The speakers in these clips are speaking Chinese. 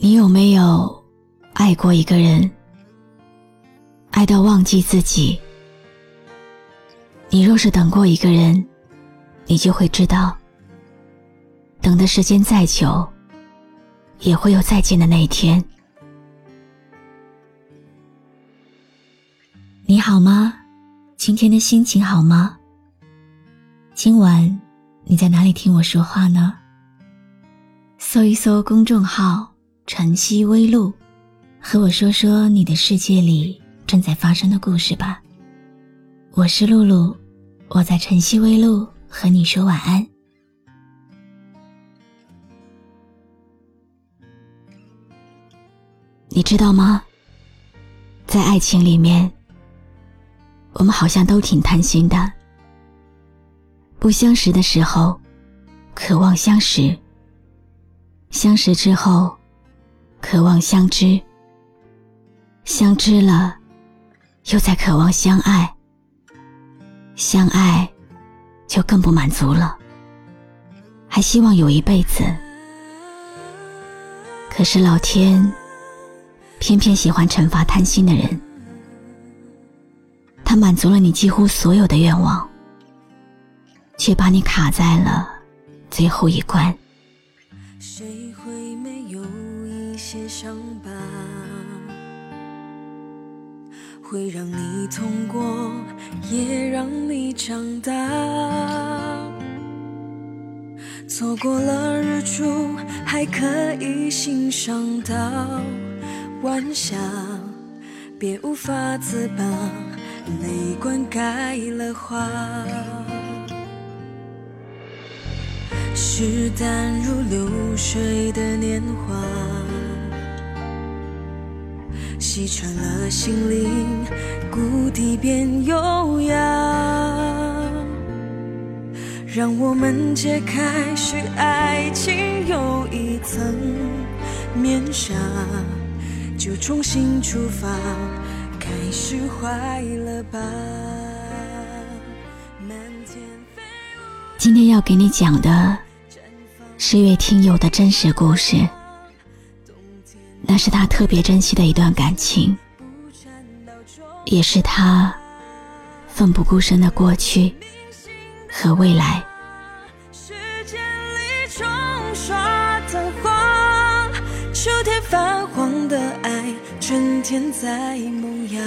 你有没有爱过一个人，爱到忘记自己？你若是等过一个人，你就会知道，等的时间再久，也会有再见的那一天。你好吗？今天的心情好吗？今晚你在哪里听我说话呢？搜一搜公众号“晨曦微露”，和我说说你的世界里正在发生的故事吧。我是露露，我在晨曦微露和你说晚安。你知道吗？在爱情里面，我们好像都挺贪心的。不相识的时候，渴望相识；相识之后，渴望相知；相知了，又在渴望相爱。相爱，就更不满足了，还希望有一辈子。可是老天，偏偏喜欢惩罚贪心的人。他满足了你几乎所有的愿望，却把你卡在了最后一关。谁会让你痛过，也让你长大。错过了日出，还可以欣赏到晚霞。别无法自拔，泪灌溉了花。是淡如流水的年华。击穿了心灵，谷底变优雅。让我们揭开是爱情又一层面纱，就重新出发，开始坏了吧。今天要给你讲的是一位听友的真实故事。那是他特别珍惜的一段感情，也是他奋不顾身的过去和未来。时间里冲刷的花，秋天泛黄的爱，春天在萌芽。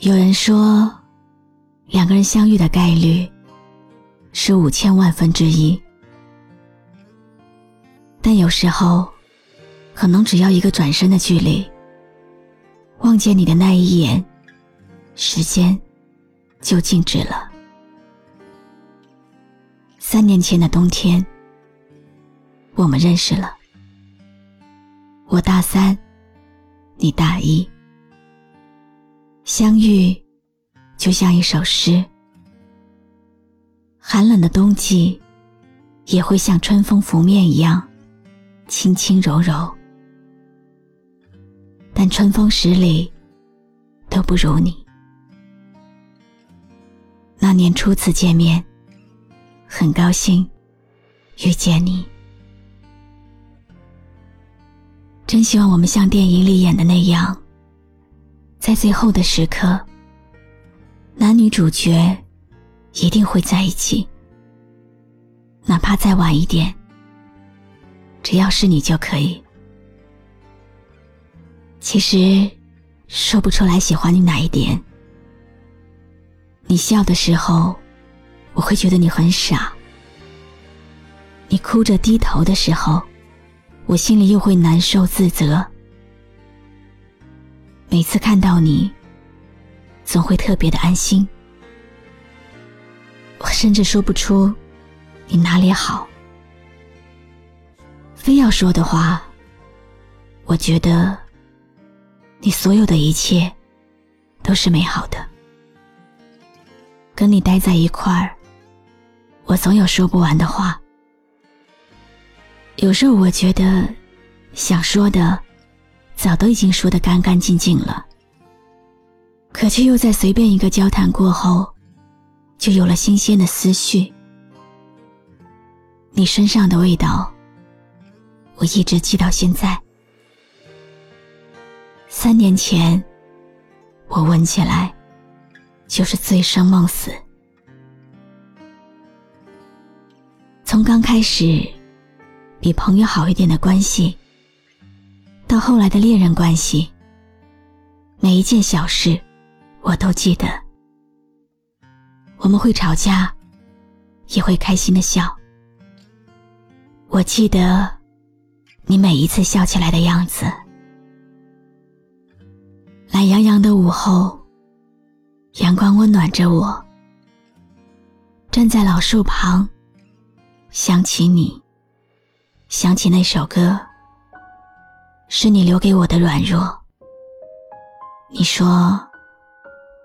有人说，两个人相遇的概率。是五千万分之一，但有时候，可能只要一个转身的距离，望见你的那一眼，时间就静止了。三年前的冬天，我们认识了。我大三，你大一，相遇就像一首诗。寒冷的冬季，也会像春风拂面一样，轻轻柔柔。但春风十里，都不如你。那年初次见面，很高兴遇见你。真希望我们像电影里演的那样，在最后的时刻，男女主角。一定会在一起，哪怕再晚一点，只要是你就可以。其实说不出来喜欢你哪一点。你笑的时候，我会觉得你很傻；你哭着低头的时候，我心里又会难受自责。每次看到你，总会特别的安心。我甚至说不出你哪里好。非要说的话，我觉得你所有的一切都是美好的。跟你待在一块儿，我总有说不完的话。有时候我觉得想说的早都已经说得干干净净了，可却又在随便一个交谈过后，就有了新鲜的思绪。你身上的味道，我一直记到现在。三年前，我闻起来就是醉生梦死。从刚开始。比朋友好一点的关系，到后来的恋人关系，每一件小事我都记得。我们会吵架，也会开心的笑。我记得你每一次笑起来的样子。懒洋洋的午后，阳光温暖着我，站在老树旁，想起你。想起那首歌，是你留给我的软弱。你说，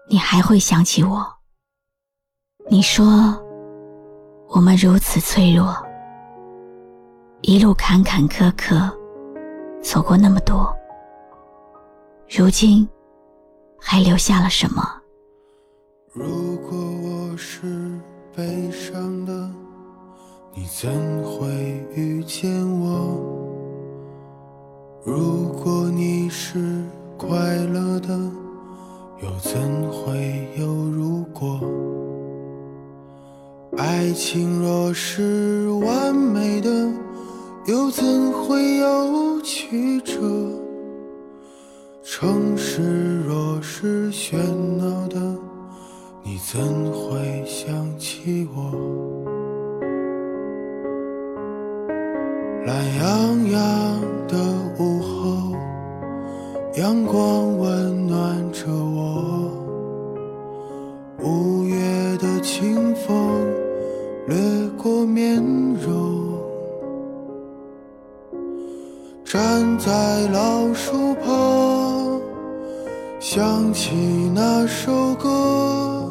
你还会想起我。你说，我们如此脆弱，一路坎坎坷坷，走过那么多，如今还留下了什么？如果我是悲伤的。你怎会遇见我？如果你是快乐的，又怎会有如果？爱情若是完美的，又怎会有曲折？城市若是喧闹的，你怎会想起我？懒洋洋的午后，阳光温柔，站在老树旁，想起那首歌，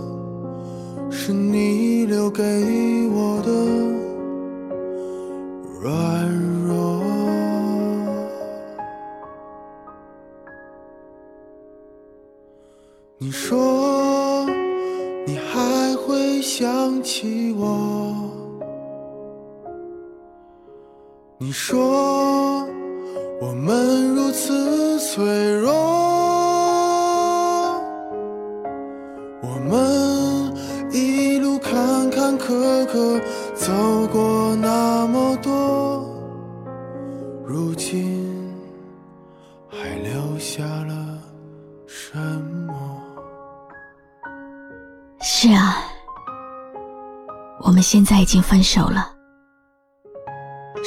是你留给我的。说我们如此脆弱，我们一路坎坎坷坷走过那么多。如今还留下了什么？是啊，我们现在已经分手了，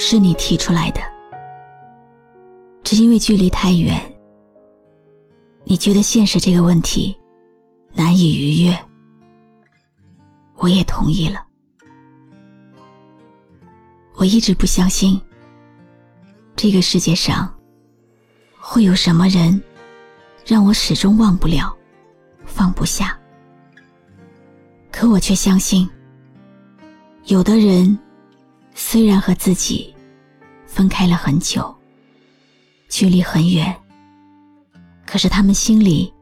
是你提出来的，只因为距离太远，你觉得现实这个问题难以逾越，我也同意了。我一直不相信。这个世界上会有什么人让我始终忘不了、放不下？可我却相信，有的人虽然和自己分开了很久，距离很远，可是他们心里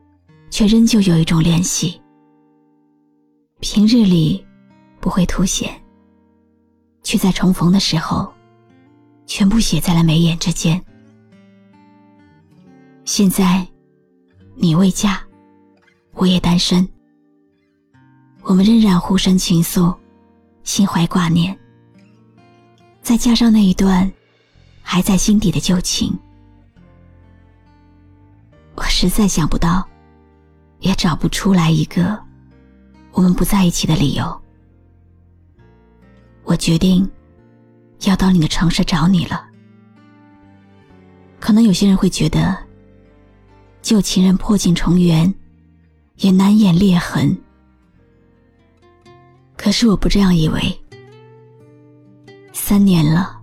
却仍旧有一种联系。平日里不会凸显，却在重逢的时候。全部写在了眉眼之间。现在，你未嫁，我也单身，我们仍然互生情愫，心怀挂念。再加上那一段还在心底的旧情，我实在想不到，也找不出来一个我们不在一起的理由。我决定。要到你的城市找你了。可能有些人会觉得，旧情人破镜重圆，也难掩裂痕。可是我不这样以为。三年了，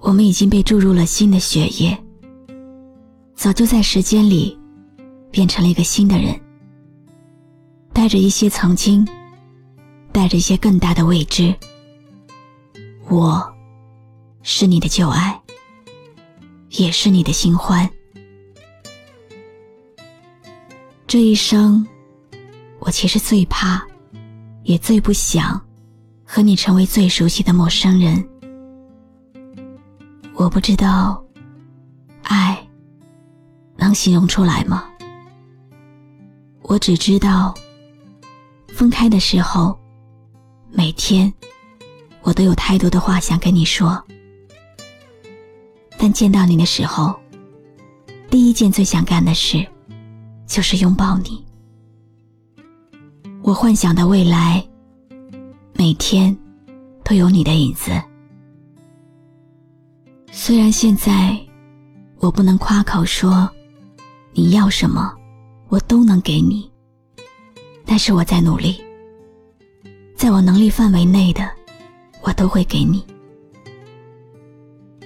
我们已经被注入了新的血液，早就在时间里变成了一个新的人，带着一些曾经，带着一些更大的未知。我，是你的旧爱，也是你的新欢。这一生，我其实最怕。也最不想和你成为最熟悉的陌生人。我不知道，爱能形容出来吗？我只知道，分开的时候，每天我都有太多的话想跟你说，但见到你的时候，第一件最想干的事，就是拥抱你。我幻想的未来，每天都有你的影子。虽然现在我不能夸口说你要什么，我都能给你，但是我在努力，在我能力范围内的，我都会给你。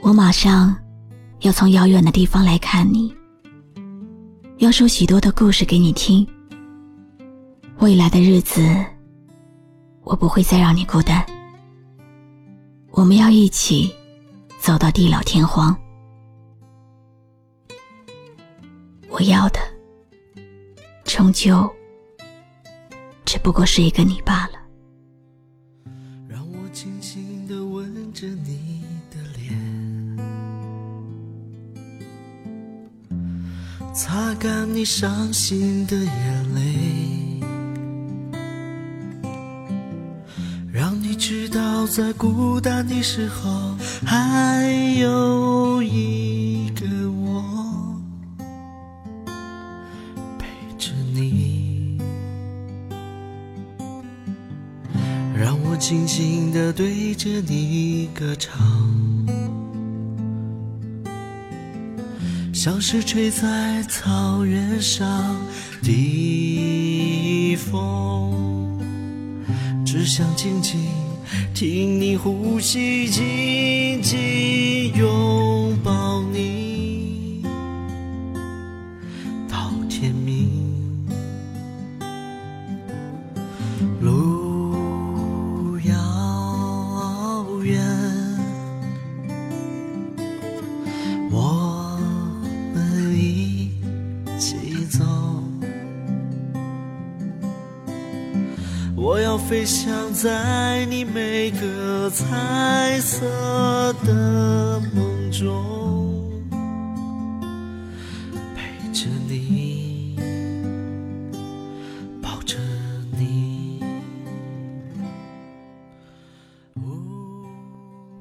我马上要从遥远的地方来看你，要说许多的故事给你听。未来的日子，我不会再让你孤单。我们要一起走到地老天荒。我要的，终究只不过是一个你罢了。让我轻轻地吻着你的脸，擦干你伤心的眼泪。在孤单的时候，还有一个我陪着你。让我轻轻地对着你歌唱，像是吹在草原上的风，只想静静。听你呼吸，紧紧拥抱你，我要飞翔在你每个彩色的梦中，陪着你，抱着你。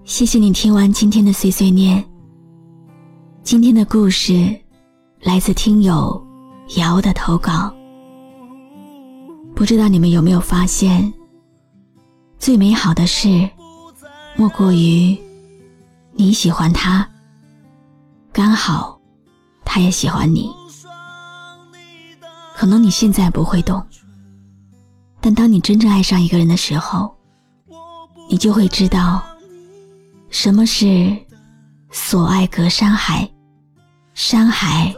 谢谢你听完今天的碎碎念。今天的故事来自听友瑶的投稿。不知道你们有没有发现，最美好的事，莫过于你喜欢他，刚好他也喜欢你。可能你现在不会懂，但当你真正爱上一个人的时候，你就会知道，什么是所爱隔山海，山海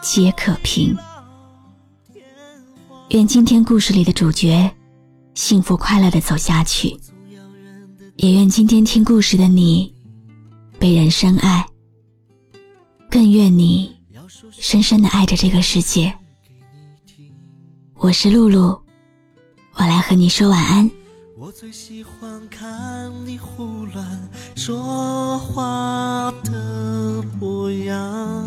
皆可平。愿今天故事里的主角幸福快乐的走下去，也愿今天听故事的你被人深爱，更愿你深深的爱着这个世界。我是露露，我来和你说晚安。我最喜欢看你胡乱说话的模样，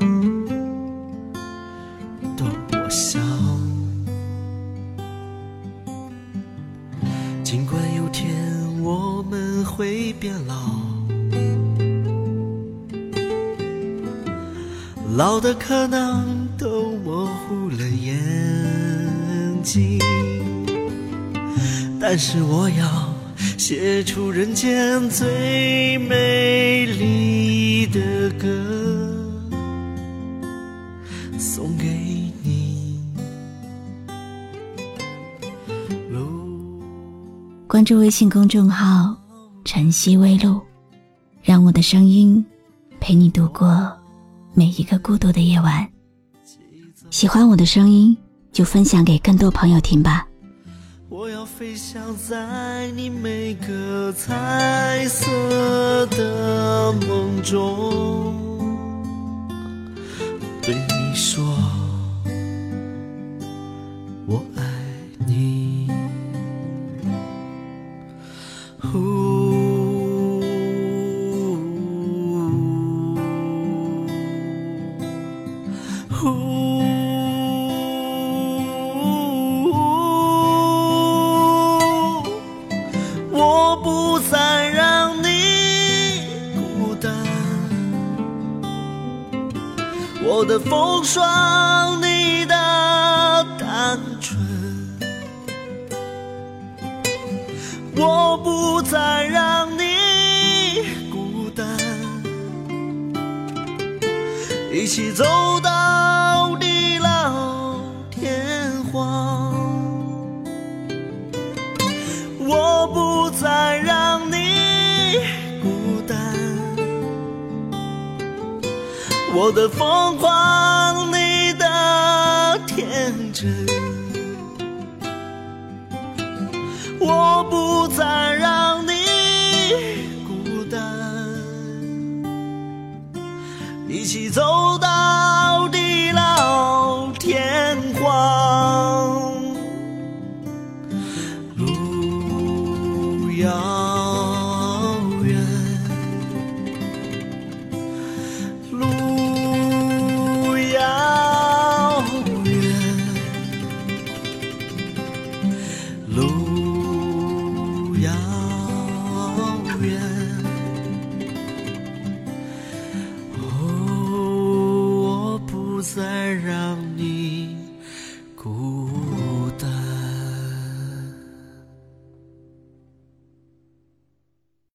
逗我笑。会变老，老的可能都模糊了眼睛，但是我要写出人间最美丽的歌，送给。关注微信公众号“晨曦微露”，让我的声音陪你度过每一个孤独的夜晚。喜欢我的声音，就分享给更多朋友听吧。我要飞翔在你每个彩色的梦中，对你说，的风我的疯狂，你的天真，我不再让你孤单，一起走到地老天荒。路遥